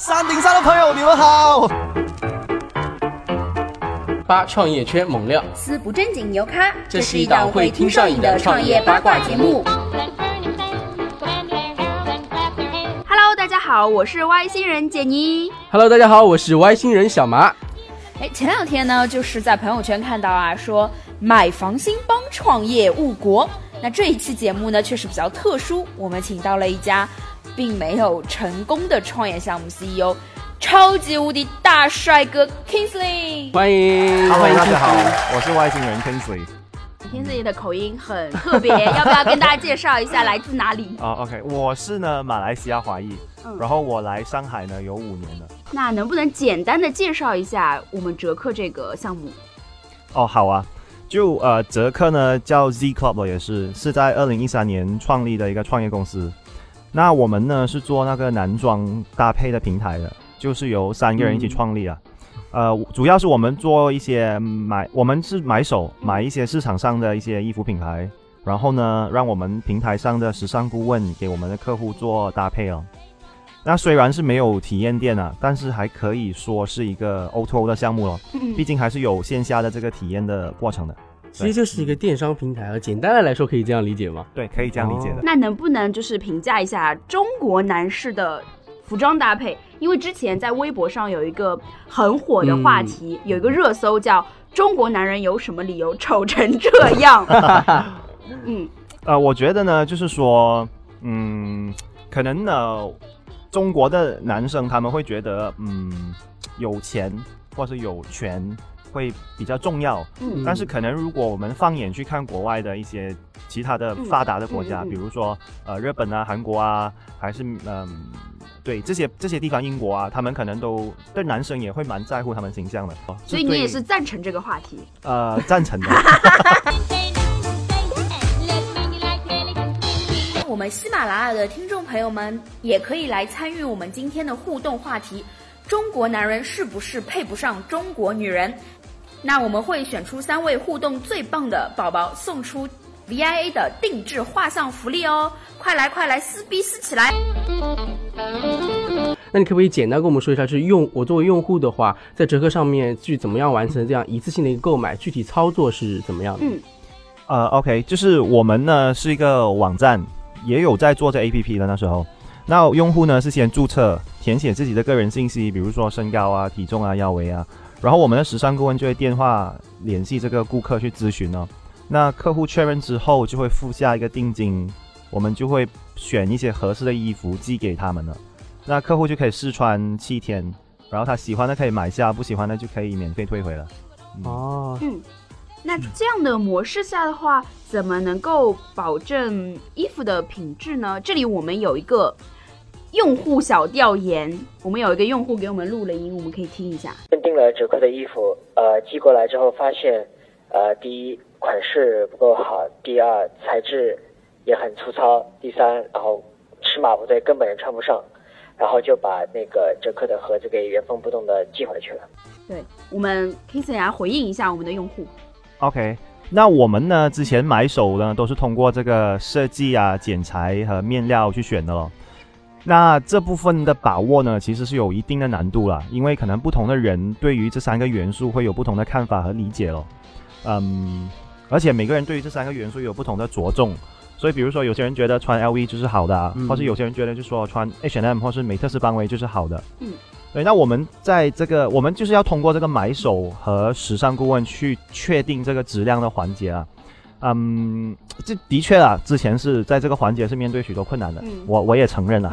山顶上的朋友，你们好。八创业圈猛料，四不正经牛咖，这是一档会听上瘾的创业八卦节目。Hello，大家好，我是外星人杰尼。Hello，大家好，我是外星人小麻。哎，前两天呢，就是在朋友圈看到啊，说买房兴邦，创业误国。那这一期节目呢，确实比较特殊，我们请到了一家并没有成功的创业项目 CEO，超级无敌大帅哥 Kingsley。欢迎，Hello，欢迎大家好，我是外星人 Kingsley。Kingsley 的口音很特别，要不要跟大家介绍一下来自哪里？哦、o k 我是呢马来西亚华裔，嗯然后我来上海呢有五年了。那能不能简单的介绍一下我们折克这个项目？哦，好啊，就呃折克呢叫 Z Club 也是是在二零一三年创立的一个创业公司。那我们呢是做那个男装搭配的平台的，就是由三个人一起创立啊。呃，主要是我们做一些买，我们是买手买一些市场上的一些衣服品牌，然后呢，让我们平台上的时尚顾问给我们的客户做搭配哦。那虽然是没有体验店啊，但是还可以说是一个 O2O 的项目咯，嗯 毕竟还是有线下的这个体验的过程的。其实就是一个电商平台啊。简单的来说，可以这样理解吗？对，可以这样理解的。那能不能就是评价一下中国男士的服装搭配？因为之前在微博上有一个很火的话题，有一个热搜叫“中国男人有什么理由丑成这样 ”。嗯，呃，我觉得呢，就是说，嗯，可能呢，中国的男生他们会觉得，嗯，有钱或是有权会比较重要。嗯但是可能如果我们放眼去看国外的一些其他的发达的国家，嗯嗯嗯比如说呃日本啊、韩国啊，还是嗯、对这些这些地方，英国啊，他们可能都对男生也会蛮在乎他们形象的。所以你也是赞成这个话题。呃赞成的。我们喜马拉雅的听众朋友们也可以来参与我们今天的互动话题：中国男人是不是配不上中国女人？那我们会选出三位互动最棒的宝宝，送出 VIA 的定制画像福利哦！快来快来撕逼撕起来！那你可不可以简单跟我们说一下，就是用我作为用户的话，在折扣上面去怎么样完成这样一次性的一个购买？具体操作是怎么样的？嗯呃，OK，就是我们呢是一个网站，也有在做这 APP 的那时候。那用户呢是先注册，填写自己的个人信息，比如说身高啊、体重啊、腰围啊，然后我们的时尚顾问就会电话联系这个顾客去咨询哦。那客户确认之后，就会付下一个定金，我们就会选一些合适的衣服寄给他们了。那客户就可以试穿七天，然后他喜欢的可以买下，不喜欢的就可以免费退回了。嗯哦，嗯，那这样的模式下的话，怎么能够保证衣服的品质呢？这里我们有一个用户小调研，我们有一个用户给我们录了音，我们可以听一下。订了折扣的衣服，呃，寄过来之后发现，呃，第一款式不够好，第二材质也很粗糙，第三，然后尺码不对，根本穿不上，然后就把那个折扣的盒子给原封不动的寄回去了。对我们 Kingsley 来回应一下我们的用户。OK，那我们呢之前买手呢都是通过这个设计啊、剪裁和面料去选的咯。那这部分的把握呢，其实是有一定的难度啦，因为可能不同的人对于这三个元素会有不同的看法和理解咯。嗯，而且每个人对于这三个元素有不同的着重，所以比如说有些人觉得穿 LV 就是好的、啊，嗯或是有些人觉得就说穿 H&M 或是美特斯邦威就是好的。嗯，对，那我们在这个，我们就是要通过这个买手和时尚顾问去确定这个质量的环节啊。嗯，这的确啊，之前是在这个环节是面对许多困难的，嗯我我也承认了、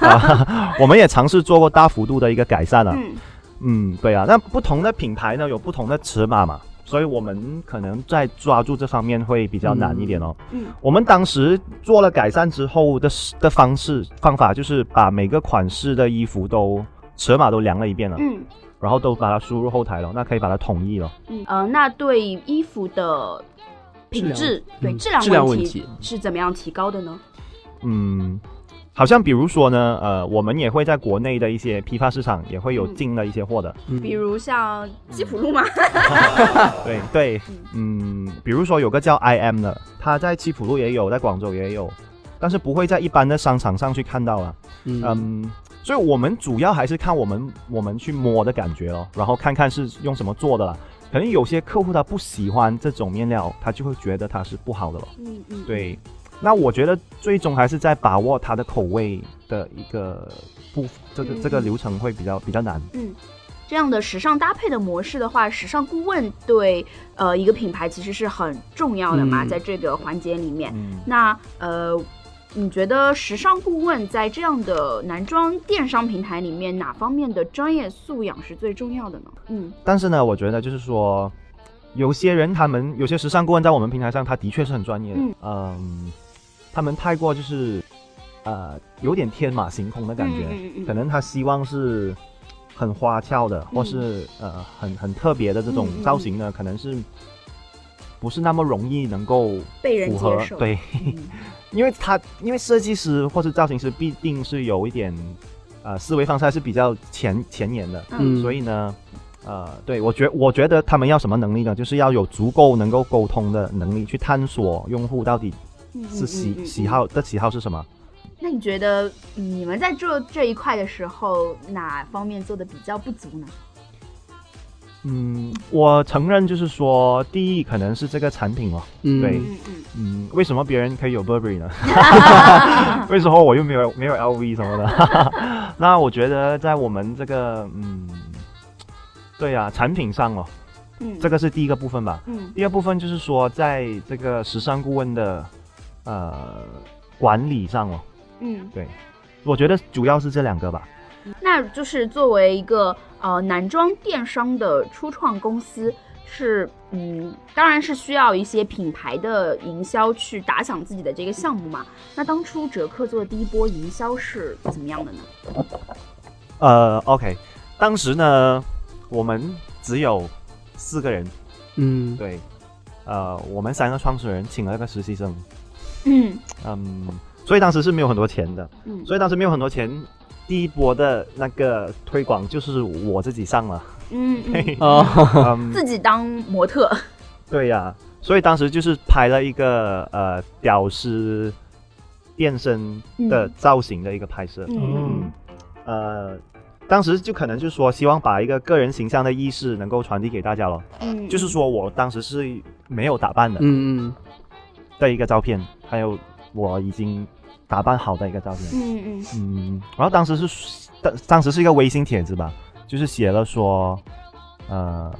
啊，我们也尝试做过大幅度的一个改善了、嗯嗯，对啊，那不同的品牌呢有不同的尺码嘛，所以我们可能在抓住这方面会比较难一点哦。嗯我们当时做了改善之后的的方式方法，就是把每个款式的衣服都尺码都量了一遍了，嗯然后都把它输入后台了，那可以把它统一了。嗯呃，那对衣服的品质，对嗯质量质量问题是怎么样提高的呢？嗯，好像比如说呢，呃，我们也会在国内的一些批发市场也会有嗯进了一些货的，嗯比如像吉普路嘛，对对，嗯，比如说有个叫 I M 的，它在吉普路也有，在广州也有，但是不会在一般的商场上去看到啊。嗯嗯，所以我们主要还是看我们我们去摸的感觉哦，然后看看是用什么做的啦。可能有些客户他不喜欢这种面料，他就会觉得它是不好的了。嗯嗯，对，那我觉得最终还是在把握它的口味的一个部，这个嗯这个流程会比较比较难。嗯，这样的时尚搭配的模式的话，时尚顾问对呃一个品牌其实是很重要的嘛，嗯在这个环节里面。嗯，那呃，你觉得时尚顾问在这样的男装电商平台里面，哪方面的专业素养是最重要的呢？嗯。但是呢，我觉得就是说，有些人他们有些时尚顾问在我们平台上，他的确是很专业的。嗯。嗯他们太过就是呃有点天马行空的感觉，嗯嗯嗯可能他希望是很花俏的，或是呃很很特别的这种造型呢，可能是不是那么容易能够被人符合接受。对。嗯因为他因为设计师或是造型师必定是有一点呃思维方式还是比较前前沿的，嗯所以呢，呃，对我觉我觉得他们要什么能力呢？就是要有足够能够沟通的能力，去探索用户到底嗯是喜、喜好的喜好是什么。那你觉得嗯你们在做这一块的时候，哪方面做的比较不足呢？嗯，我承认就是说，第一可能是这个产品哦，嗯，对嗯为什么别人可以有 Burberry 呢？为什么我又没有没有 LV 什么的？那我觉得在我们这个嗯，对呀、产品上哦，嗯，这个是第一个部分吧。嗯第二部分就是说，在这个时尚顾问的呃管理上哦，嗯，对我觉得主要是这两个吧。那就是作为一个呃男装电商的初创公司，是嗯，当然是需要一些品牌的营销去打响自己的这个项目嘛。那当初折克做的第一波营销是怎么样的呢？呃，OK，当时呢，我们只有四个人，嗯，对，呃，我们三个创始人请了一个实习生，嗯嗯，所以当时是没有很多钱的，嗯所以当时没有很多钱。第一波的那个推广就是我自己上了，嗯嗯，哦，嗯，自己当模特，对呀、所以当时就是拍了一个呃屌丝变身的造型的一个拍摄，嗯。嗯，呃，当时就可能就是说希望把一个个人形象的意识能够传递给大家咯，嗯，就是说我当时是没有打扮的嗯嗯。的一个照片，还有我已经打扮好的一个照片，嗯嗯。嗯，然后当时是当当时是一个微信帖子吧，就是写了说，呃，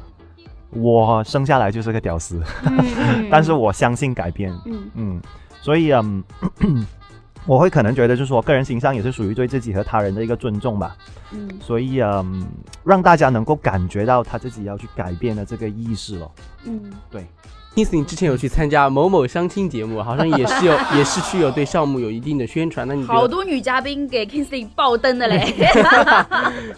我生下来就是个屌丝，但是我相信改变，嗯。嗯，所以嗯，我会可能觉得就是说个人形象也是属于对自己和他人的一个尊重吧，嗯。所以嗯，让大家能够感觉到他自己要去改变的这个意识咯。嗯。对，，Kingsley 之前有去参加某某相亲节目，好像也是有，也是去有对项目有一定的宣传。那你好多女嘉宾给 Kingsley 爆灯的嘞。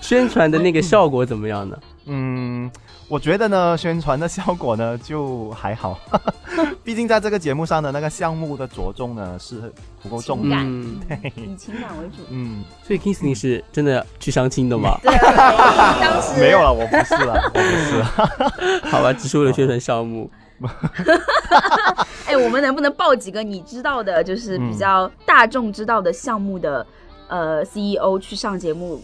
宣传的那个效果怎么样呢？嗯，我觉得呢，宣传的效果呢就还好，毕竟在这个节目上的那个项目的着重呢是不够重的。嗯，以情感为主。嗯，所以 Kingsley 是真的去相亲的吗？对，当时没有了，我不是了，我不是了。好吧，只是为了宣传项目。哎，我们能不能报几个你知道的，就是比较大众知道的项目的、呃 CEO 去上节目，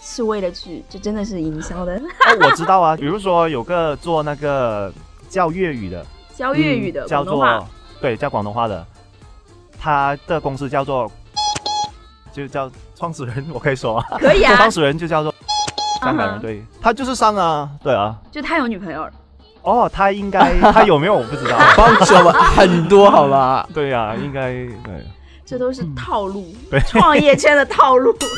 是为了去，这真的是营销的，哦，我知道啊，比如说有个做那个教粤语的，教粤语的、叫做，对，叫广东话的，他的公司叫做，就叫创始人，我可以说啊，可以啊 创，始人就叫做香港人，对他就是上啊，对啊，就他有女朋友。了，哦，他应该 他有没有我不知道，帮手吧，很多好吧？对呀、应该对这都是套路，对创业圈的套路。对，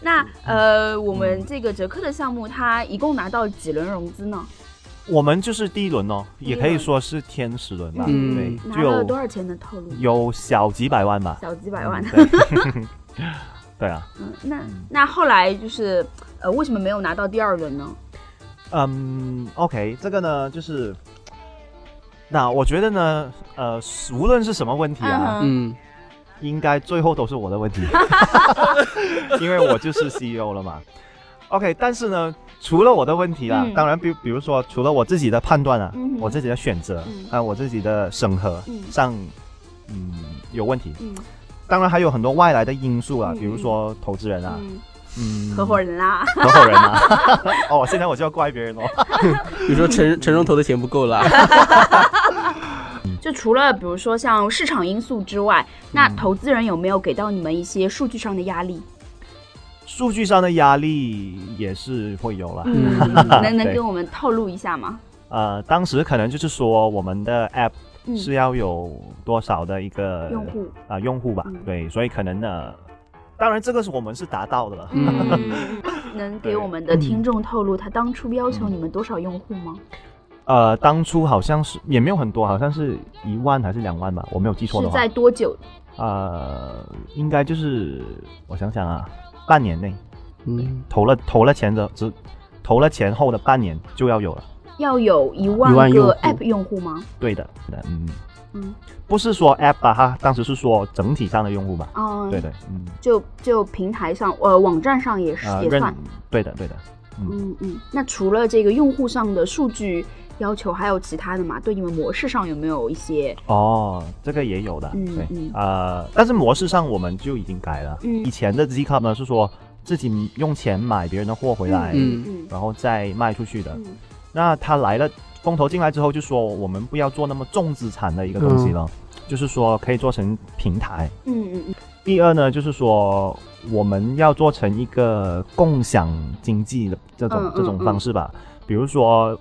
那呃，我们这个折克的项目，它一共拿到几轮融资呢？我们就是第一轮哦，也可以说是天使轮吧，嗯对，拿了多少钱的套路？有小几百万吧，小几百万。嗯对对啊，嗯，那那后来就是呃，为什么没有拿到第二轮呢？嗯，OK，这个呢就是，那我觉得呢，呃，无论是什么问题啊，嗯嗯。应该最后都是我的问题，因为我就是 CEO 了嘛。OK，但是呢，除了我的问题啊，嗯。当然比比如说除了我自己的判断啊，嗯我自己的选择啊、嗯我自己的审核嗯。上，嗯，有问题。嗯当然还有很多外来的因素啊，嗯比如说投资人啊，嗯，嗯，合伙人啦，合伙人啊。哦，现在我就要怪别人哦。比如说陈陈荣投的钱不够啦，就除了比如说像市场因素之外，那嗯投资人有没有给到你们一些数据上的压力？数据上的压力也是会有了。嗯，能能对跟我们透露一下吗？呃，当时可能就是说我们的 app 嗯，是要有多少的一个用户，啊、用户吧，嗯对，所以可能呢，当然这个是我们是达到的了。嗯，能给我们的听众透露他当初要求你们多少用户吗？呃，当初好像是也没有很多，好像是一万还是两万吧，我没有记错的话是在。多久？呃，应该就是我想想啊，半年内嗯，投了投了钱的，只投了钱后的半年就要有了。要有一万个 App 用户吗？对的，对的，嗯，嗯，不是说 app 吧，哈，当时是说整体上的用户吧。哦，对，的，嗯，就就平台上，呃，网站上也是、也算。对的，对的。嗯嗯，那除了这个用户上的数据要求，还有其他的吗？对你们模式上有没有一些？哦，这个也有的，对，嗯嗯呃，但是模式上我们就已经改了。嗯以前的 Z Cup 呢是说自己用钱买别人的货回来，嗯嗯然后再卖出去的。嗯那他来了，风投进来之后就说我们不要做那么重资产的一个东西了，就是说可以做成平台。嗯嗯嗯。第二呢，就是说我们要做成一个共享经济的这种、这种方式吧，比如说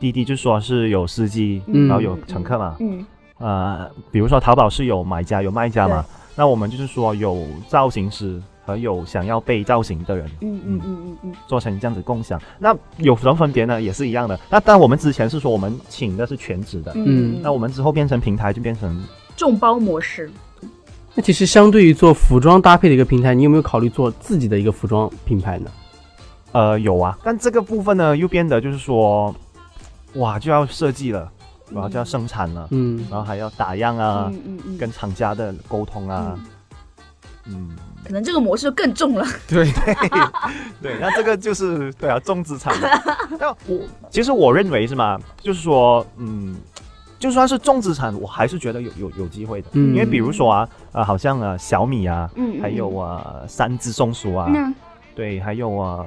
滴滴就说是有司机，嗯。然后有乘客嘛，嗯。呃，比如说淘宝是有买家有卖家嘛，那我们就是说有造型师和有想要被造型的人嗯嗯嗯嗯嗯做成这样子共享。那有什么分别呢？也是一样的。那但我们之前是说我们请的是全职的，嗯，那我们之后变成平台就变成众包模式。那其实相对于做服装搭配的一个平台，你有没有考虑做自己的一个服装品牌呢？呃有啊，但这个部分呢又变得就是说，哇就要设计了，然后就要生产了，嗯，然后还要打样啊，嗯嗯嗯，跟厂家的沟通啊嗯，嗯。可能这个模式更重了。对 对对，那这个就是对啊，重资产的。那我其实我认为是嘛，就是说，嗯，就算是重资产，我还是觉得有有有机会的。嗯因为比如说啊，呃，好像啊小米啊，还有啊三只松鼠啊，那对，还有啊。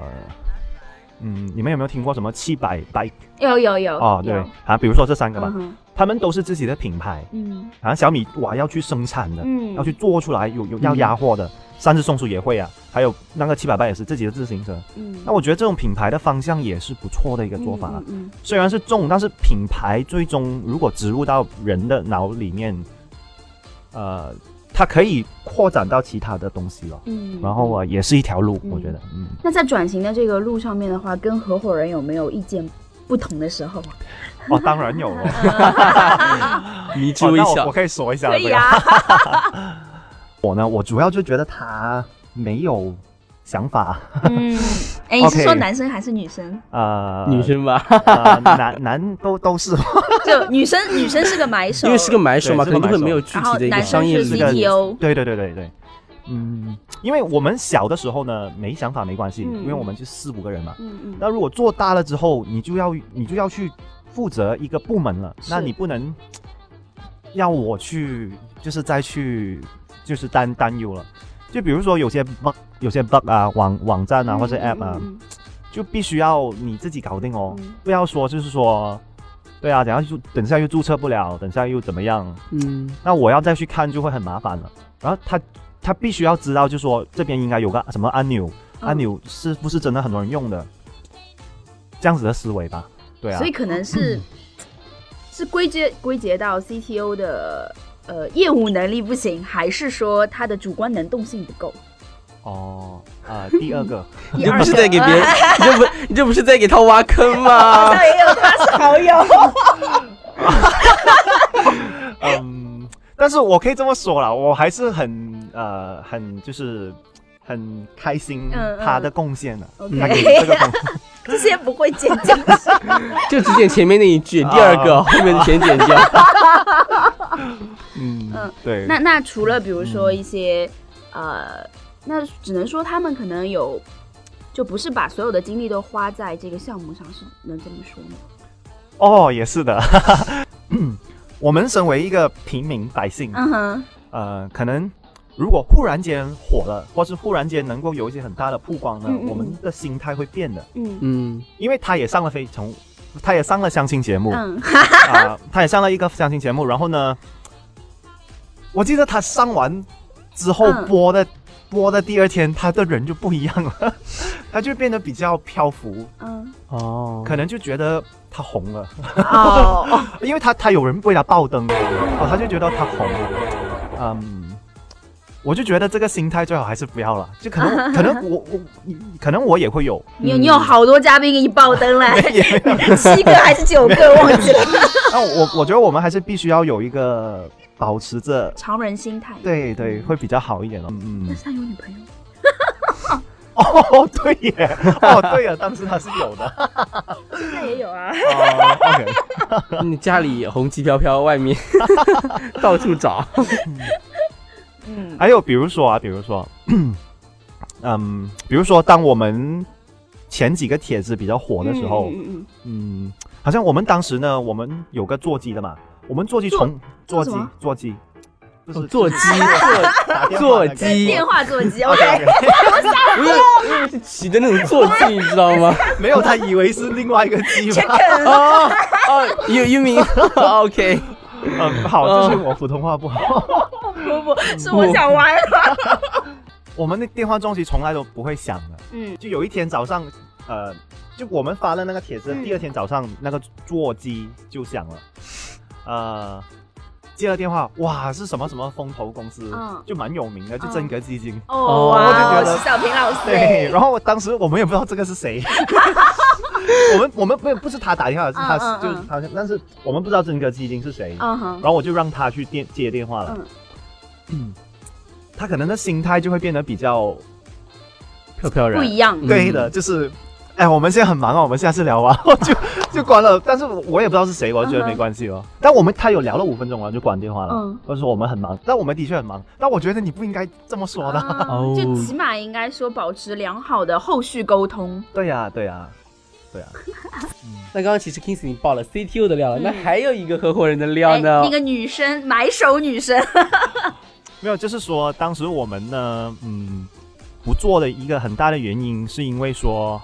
嗯，你们有没有听过什么七百 bike 有有有哦？对啊，比如说这三个吧，嗯他们都是自己的品牌，嗯。好像小米哇要去生产的，嗯，要去做出来，有有要嗯压货的，三只松鼠也会啊，还有那个七百八也是自己的自行车。嗯，那我觉得这种品牌的方向也是不错的一个做法啊。嗯。虽然是重，但是品牌最终如果植入到人的脑里面，呃，它可以扩展到其他的东西了。嗯，然后啊，也是一条路，嗯我觉得，嗯，那在转型的这个路上面的话，跟合伙人有没有意见不同的时候？哦，当然有了。迷之微笑哦那我我。可以说一下，可以这个啊，我呢，我主要就觉得他没有想法，嗯，哎，你是说男生还是女生？呃，女生吧，呃，男男都都是，就女生，女生是个买手，因为是个买手嘛，对可能就会是没有具体的一个男生是商业理念。CTO，对。对对对对，嗯，因为我们小的时候呢，没想法没关系，嗯。因为我们就四五个人嘛。嗯嗯，那如果做大了之后，你就要你就要去负责一个部门了，那你不能要我去，就是再去就是担担忧了。就比如说有些 bug 有些 bug 啊，网网站啊或者 app 啊，嗯就必须要你自己搞定哦，嗯。不要说就是说，对啊，等下就等下又注册不了，等下又怎么样？嗯，那我要再去看就会很麻烦了。然后他他必须要知道，就说这边应该有个什么按钮，嗯。按钮是不是真的很多人用的？这样子的思维吧，对啊。所以，可能是 是归结归结到 CTO 的呃业务能力不行，还是说他的主观能动性不够？哦，啊、第二个，你这不是在给别人，你这不你这不是在给他挖坑吗？也有他是好友，嗯，但是我可以这么说了，我还是很呃很就是很开心他的贡献的他给这个贡献。这些不会剪进去。就只剪前面那一句，第二个后面的全剪掉。嗯嗯，对，那那除了比如说一些、呃，那只能说他们可能有，就不是把所有的精力都花在这个项目上，是能这么说吗？哦，也是的。我们身为一个平民百姓，嗯哼，呃，可能如果忽然间火了，或是忽然间能够有一些很大的曝光呢，嗯嗯嗯我们的心态会变的，嗯。嗯。因为他也上了非常，他也上了相亲节目，嗯，啊，他也上了一个相亲节目，然后呢，我记得他上完之后嗯。播的、播的第二天，他的人就不一样了，他就变得比较漂浮，嗯，哦，可能就觉得他红了，哦。哦，因为他他有人为他爆灯，哦，他就觉得他红了，嗯。我就觉得这个心态最好还是不要了，就可能 可能我我可能我也会有，你有你有好多嘉宾给你爆灯了，七个还是九个？忘记了，那我我觉得我们还是必须要有一个保持着，常人心态。对对，会比较好一点哦。嗯嗯。但是他有女朋友，哦，对耶，哦对呀，当时他是有的。现在也有啊。哦，OK，你 家里红旗飘飘，外面到处找。嗯还有比如说啊，比如说，嗯，比如说当我们前几个帖子比较火的时候，嗯嗯嗯，好像我们当时呢，我们有个座机的嘛，我们座机从座机座机，就是哦座机座机电话座机以为是骑的那种坐骑，你知道吗？没有，他以为是另外一个机嘛。哦哦，you you mean OK？嗯，好，就是 我普通话不好。不不，是我想歪了。我们的电话中机从来都不会响的。嗯就有一天早上，呃，就我们发了那个帖子，嗯第二天早上那个座机就响了，呃，接了电话，哇，是什么什么风投公司，嗯就蛮有名的，就真格基金。哦，我就哇，觉得是小平老师。对，然后当时我们也不知道这个是谁，我们我们没有不是他打电话，是他、嗯嗯就是嗯他，但是我们不知道真格基金是谁，然，后我就让他去电接电话了，嗯，他可能的心态就会变得比较飘飘然不一样。嗯对的，就是，哎，我们现在很忙啊，我们下次聊吧，就就关了。但是我也不知道是谁，我就觉得没关系哦。但我们他有聊了五分钟了，就关电话了。嗯或者说我们很忙，但我们的确很忙。但我觉得你不应该这么说的。就起码应该说保持良好的后续沟通。对呀、对呀、对呀、那刚刚其实 Kings 已经爆了 CTO 的料了，嗯那还有一个合伙人的料哎，呢那？个女生买手女生，没有，就是说当时我们呢，嗯，不做的一个很大的原因，是因为说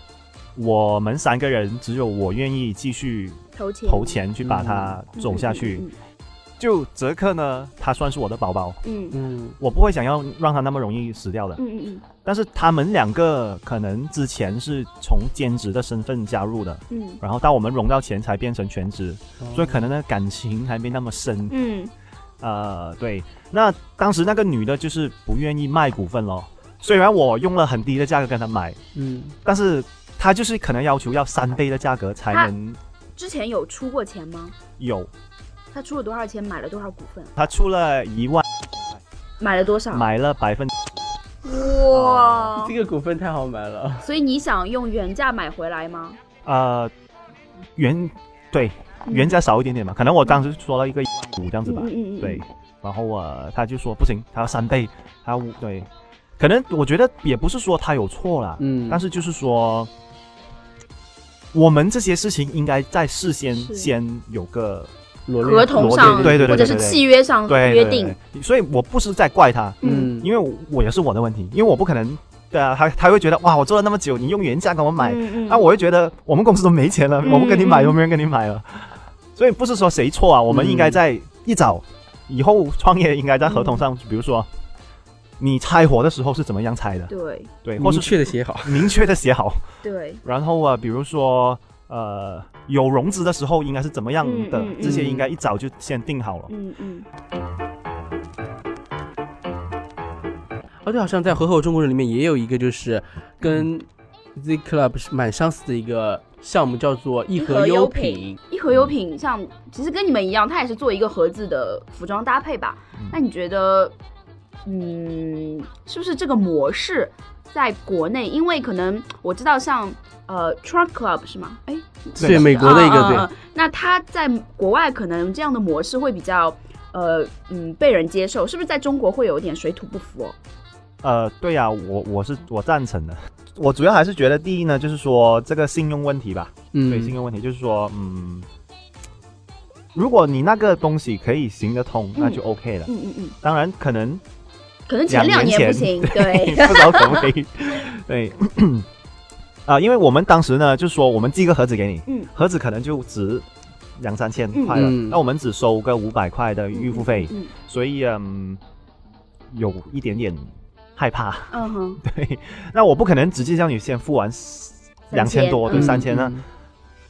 我们三个人只有我愿意继续投钱投钱去把它走下去。就泽克呢，他算是我的宝宝。嗯嗯嗯我不会想要让他那么容易死掉的。嗯嗯嗯但是他们两个可能之前是从兼职的身份加入的，嗯然后到我们融到钱才变成全职，嗯，所以可能呢感情还没那么深。嗯呃，对，那当时那个女的就是不愿意卖股份咯。虽然我用了很低的价格跟她买，嗯但是她就是可能要求要三倍的价格才能之前有出过钱吗？有。他出了多少钱？买了多少股份？他出了一万，买了多少？买了百分哇！这个股份太好买了。所以你想用原价买回来吗？呃原对原价少一点点嘛，可能我当时说了一个五这样子吧。嗯嗯嗯，对，然后呃，他就说不行，他要三倍，他要五对，可能我觉得也不是说他有错啦，嗯，但是就是说，我们这些事情应该在事先先有个合同上对对对或者是契约上对约定，，所以我不是在怪他，嗯，因为我也是我的问题，因为我不可能，对啊，他他会觉得哇，我做了那么久，你用原价给我买，那、我会觉得我们公司都没钱了，嗯我不跟你买，嗯有没人跟你买了？所以不是说谁错啊，我们应该在一早以后创业，应该在合同上，比如说你拆火的时候是怎么样拆的，对。对，或明是确的写好。明确的写好，对，然后啊，比如说呃有融资的时候应该是怎么样的，嗯嗯嗯。这些应该一早就先定好了。嗯嗯。哦，对，好像在合伙中国人里面也有一个，就是跟 Z Club 是蛮相似的一个项目，叫做一盒优品。一盒优品像其实跟你们一样，它也是做一个盒子的服装搭配吧？嗯。那你觉得，嗯，是不是这个模式在国内？因为可能我知道像呃 Truck Club 是吗？哎，对，美国的一个对啊啊啊，那他在国外可能这样的模式会比较呃嗯被人接受，是不是在中国会有一点水土不服哦？呃，对呀、我我是我赞成的。我主要还是觉得第一呢，就是说这个信用问题吧。嗯，对，信用问题就是说，嗯，如果你那个东西可以行得通，那就 OK 了。嗯嗯嗯当然，可能可能前两年不行，对，不知道可不可以？对，啊、因为我们当时呢，就说我们寄个盒子给你，嗯。盒子可能就值两三千块了，嗯。那我们只收个五百块的预付费，嗯。所以嗯，有一点点害怕。嗯哼，对，那我不可能直接叫你先付完两千多，对，嗯三千呢，嗯。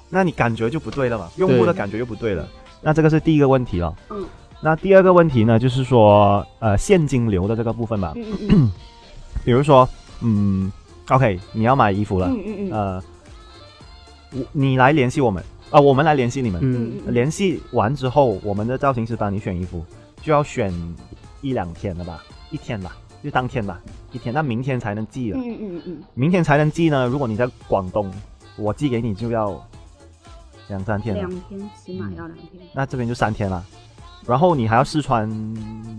那你感觉就不对了嘛，用户的感觉就不对了。那这个是第一个问题了。嗯。那第二个问题呢，就是说，呃，现金流的这个部分吧。嗯嗯嗯 比如说，嗯，OK，你要买衣服了，嗯嗯嗯呃，我你来联系我们，啊、我们来联系你们。嗯嗯联系完之后，我们的造型师帮你选衣服，就要选一两天了吧，一天吧，就当天吧，一天，那明天才能寄了。嗯嗯嗯明天才能寄呢。如果你在广东，我寄给你就要两三嗯，天了两，天起码要两天，那这边就三天了。然后你还要试穿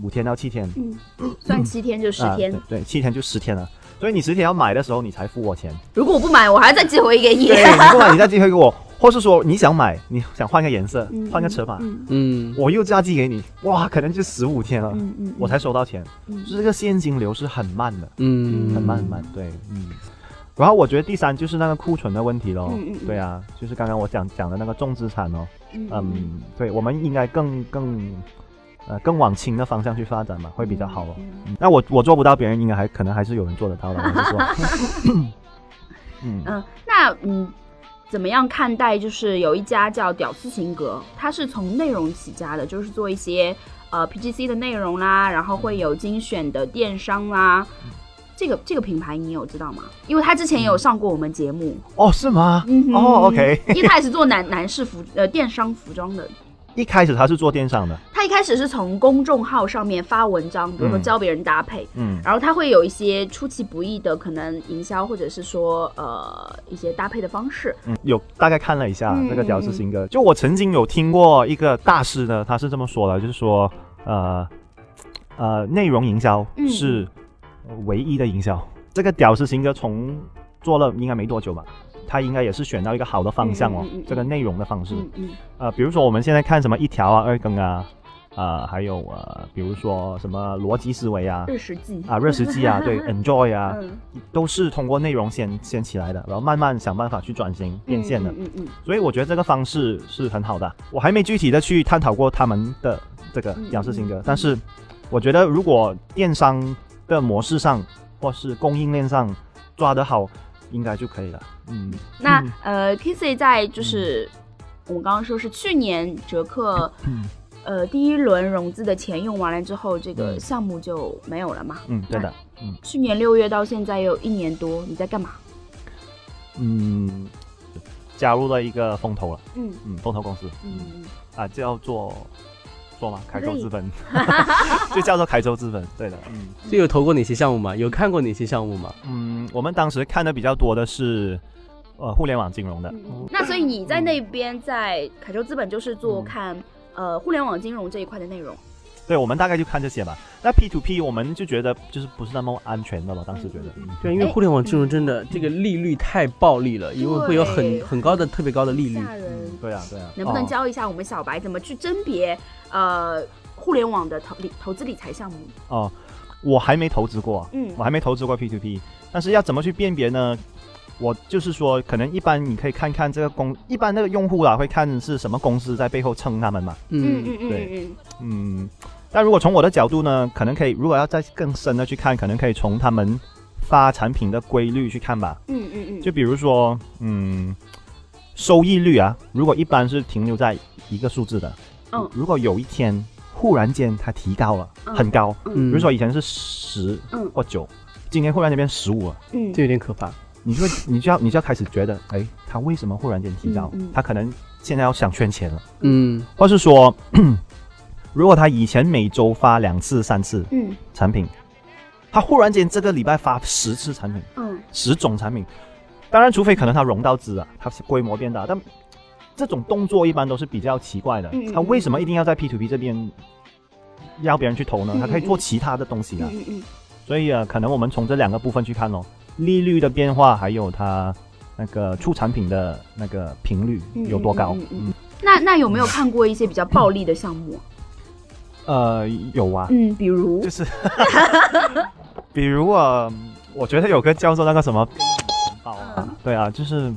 五天到七天，嗯，算七天就十啊天，对对，七天就十天了。所以你十天要买的时候，你才付我钱。如果我不买，我还要再寄回给你，对，你不买你再寄回给我，或是说你想买，你想换个颜色嗯，换个尺码，嗯嗯，我又再寄给你，哇，可能就十五天了，嗯嗯，我才收到钱。嗯就是这个现金流是很慢的，嗯很慢很慢。对，嗯。然后我觉得第三就是那个库存的问题咯。嗯嗯嗯对啊，就是刚刚我讲讲的那个重资产哦。嗯嗯，对，我们应该更更呃更往轻的方向去发展嘛，会比较好哦。那我我做不到，别人应该还可能还是有人做得到的，我是说。嗯嗯，那嗯，怎么样看待？就是有一家叫屌丝型格，它是从内容起家的，就是做一些呃 PGC 的内容啦，然后会有精选的电商啦。这个这个品牌你有知道吗？因为他之前也有上过我们节目。哦，是吗？嗯哦，OK。一开始做男男士服呃电商服装的，一开始他是做电商的，他一开始是从公众号上面发文章，比如说嗯教别人搭配，嗯然后他会有一些出其不意的可能营销，或者是说呃一些搭配的方式。嗯，有大概看了一下嗯这个屌丝型格。就我曾经有听过一个大师呢，他是这么说的，就是说，呃呃，内容营销嗯是唯一的营销。这个屌丝型哥从做了应该没多久吧，他应该也是选到一个好的方向哦，嗯嗯嗯嗯这个内容的方式。呃，比如说我们现在看什么一条啊、二更啊，呃，还有呃，比如说什么逻辑思维啊。日食记啊，热食记啊，对，enjoy 啊，嗯都是通过内容先先起来的，然后慢慢想办法去转型变现的。嗯嗯嗯所以我觉得这个方式是很好的。我还没具体的去探讨过他们的这个嗯屌丝型哥，但是我觉得如果电商的模式上或是供应链上抓得好，应该就可以了。嗯，那嗯。呃，Kissy 在就是我们刚刚说是去年折克嗯。呃第一轮融资的钱用完了之后，这个嗯。项目就没有了嘛？嗯，对的，嗯。去年六月到现在也有一年多，你在干嘛？嗯，加入了一个风投了，嗯。嗯，风投公司。嗯。啊，叫做说吗？凯可以州资本，就叫做凯州资本，对的，嗯。这有投过哪些项目吗？有看过哪些项目吗？嗯，我们当时看的比较多的是，呃，互联网金融的。嗯。那所以你在那边在凯州资本就是做嗯看呃互联网金融这一块的内容。对，我们大概就看这些吧。那 P to P 我们就觉得就是不是那么安全的了，当时觉得。嗯对，因为互联网金融真的这个利率太暴利了，因为会有很很高的特别高的利率。吓人。对啊，对啊。能不能哦教一下我们小白怎么去甄别呃互联网的投理投资理财项目？哦，我还没投资过，嗯我还没投资过 P to P，但是要怎么去辨别呢？我就是说，可能一般你可以看看这个公，一般那个用户啦会看是什么公司在背后撑他们嘛。嗯嗯，嗯对嗯嗯，但如果从我的角度呢，可能可以，如果要再更深的去看，可能可以从他们发产品的规律去看吧。嗯嗯嗯，就比如说，嗯，收益率啊，如果一般是停留在一个数字的，嗯如果有一天忽然间它提高了，嗯很高，嗯嗯。比如说以前是十嗯。或九，今天忽然间变十五了，嗯。这有点可怕。你就会你就要你就要开始觉得，哎，它为什么忽然间提高？嗯嗯？它可能现在要想圈钱了，嗯。或是说，如果他以前每周发两次、三次嗯产品，他忽然间这个礼拜发十次产品。嗯十种产品，当然，除非可能他融到资啊，它规模变大，但这种动作一般都是比较奇怪的嗯嗯。他为什么一定要在 P to P 这边要别人去投呢嗯？他可以做其他的东西啊。嗯嗯所以啊，可能我们从这两个部分去看咯，利率的变化，还有它那个出产品的那个频率嗯有多高那那有没有看过一些比较暴利的项目？呃，有啊，嗯，比如？就是 比如啊，我觉得有个叫做那个什么宝啊，嗯对啊，就是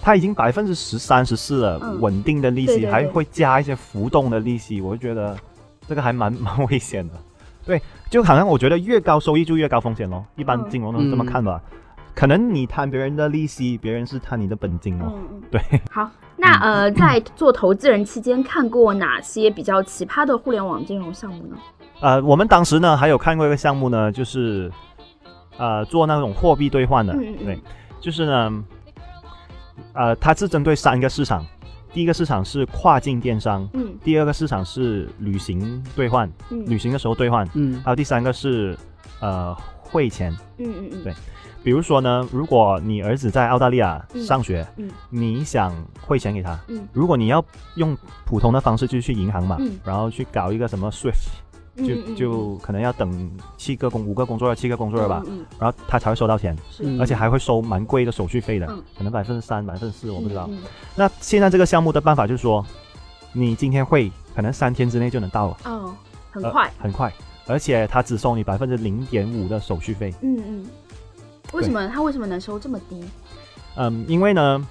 它已经百分之十三十四了，嗯。稳定的利息，对对对。还会加一些浮动的利息，我就觉得这个还蛮 蛮危险的。对，就好像我觉得越高收益就越高风险咯，一般嗯。金融都是这么看吧。可能你贪别人的利息，别人是贪你的本金哦。嗯嗯，对，好，那呃，在做投资人期间看过哪些比较奇葩的互联网金融项目呢？呃，我们当时呢还有看过一个项目呢，就是呃做那种货币兑换的，对，就是呢，呃，它是针对三个市场，第一个市场是跨境电商，嗯。第二个市场是旅行兑换，嗯。旅行的时候兑换，嗯。还有第三个是呃汇钱。嗯嗯嗯，对比如说呢，如果你儿子在澳大利亚嗯。上学，嗯。你想汇钱给他，嗯。如果你要用普通的方式就去银行嘛，嗯。然后去搞一个什么 SWIFT，就、就可能要等七个工五个工作日七个工作日吧，然后他才会收到钱，而且还会收蛮贵的手续费的，嗯。可能百分之三、百分之四，我不知道。嗯。那现在这个项目的办法就是说，你今天汇，可能三天之内就能到了，很呃快，很快，而且他只收你百分之零点五的手续费。嗯嗯，为什么他为什么能收这么低？嗯，因为呢，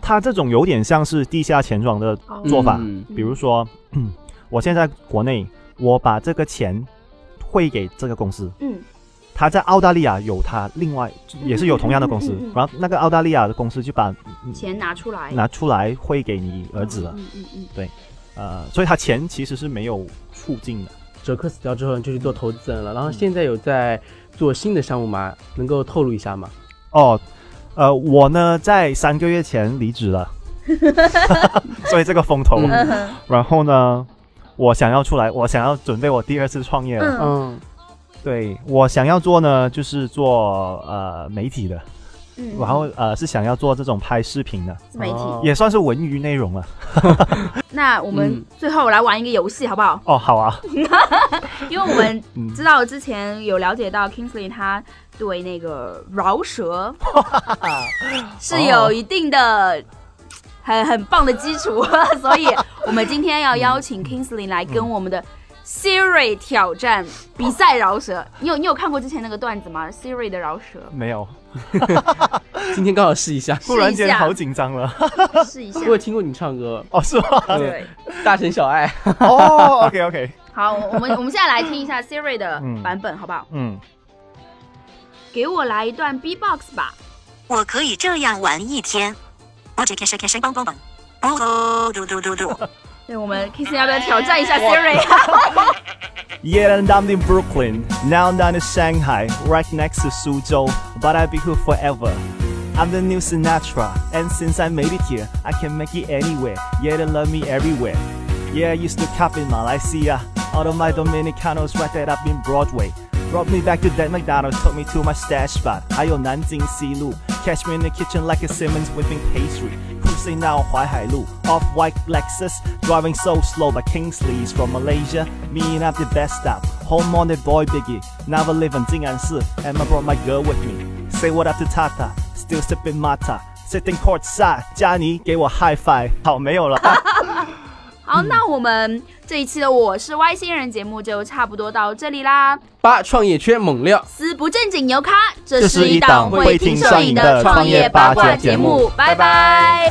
他这种有点像是地下钱庄的哦做法，嗯。比如说，我现在国内，我把这个钱汇给这个公司，嗯。他在澳大利亚有他另外也是有同样的公司。嗯嗯嗯嗯，然后那个澳大利亚的公司就把钱拿出来，拿出来汇给你儿子了，嗯嗯嗯呃，所以他钱其实是没有出境的。哲克死掉之后就去做投资人了，然后现在有在做新的项目吗？能够透露一下吗？哦，呃，我呢在三个月前离职了，所以这个风头，然后呢，我想要出来，我想要准备我第二次创业了。嗯嗯对我想要做呢，就是做呃媒体的，嗯，然后呃是想要做这种拍视频的，自媒体。哦。也算是文娱内容了。那我们嗯最后来玩一个游戏好不好？哦，好啊，因为我们嗯。知道之前有了解到 Kingsley 他对那个饶舌 是有一定的很很棒的基础，所以我们今天要邀请 Kingsley 来跟我们的 Siri 挑战比赛饶舌。你有你有看过之前那个段子吗？Siri 的饶舌，没有，今天刚好试一下。突然间好紧张了。试一下 我。有听过你唱歌，哦，是吗？对，大城小爱。哦，OK OK，好，我们我们现在来听一下 Siri 的嗯版本，好不好？嗯，给我来一段 B-box 吧。我可以这样玩一天。我只看谁看谁蹦蹦蹦，哦嘟嘟嘟嘟。对，我们 Kingsley 要不要挑战一下 Siri？ Yeah, and I'm in Brooklyn. Now I'm down in Shanghai, right next to Suzhou. But I'll be here forever. I'm the new Sinatra, and since I made it here, I can make it anywhere. Yeah, they love me everywhere. Yeah, I used to cop in Malaysia. All of my Dominicanos right there up in Broadway. Brought me back to that McDonald's, took me to my stash spot. 还有南京西路 Catch me in the kitchen like a Simmons whipping pastry. Cruising now Huaihailu, off-white Lexus, driving so slow. But Kingsley's from Malaysia, me and I'm the best stop. Home on the boy Biggie, now I live in Jing'anshi, and I brought my girl with me. Say what up to Tata, still sipping mata. Sitting courtside, 加尼给我 high five。好，没有了。 好，那我们这一期的我是外星人节目就差不多到这里啦。八创业圈猛料，四不正经牛咖，这这是一档档会会听听上瘾的的创业八卦节目。拜拜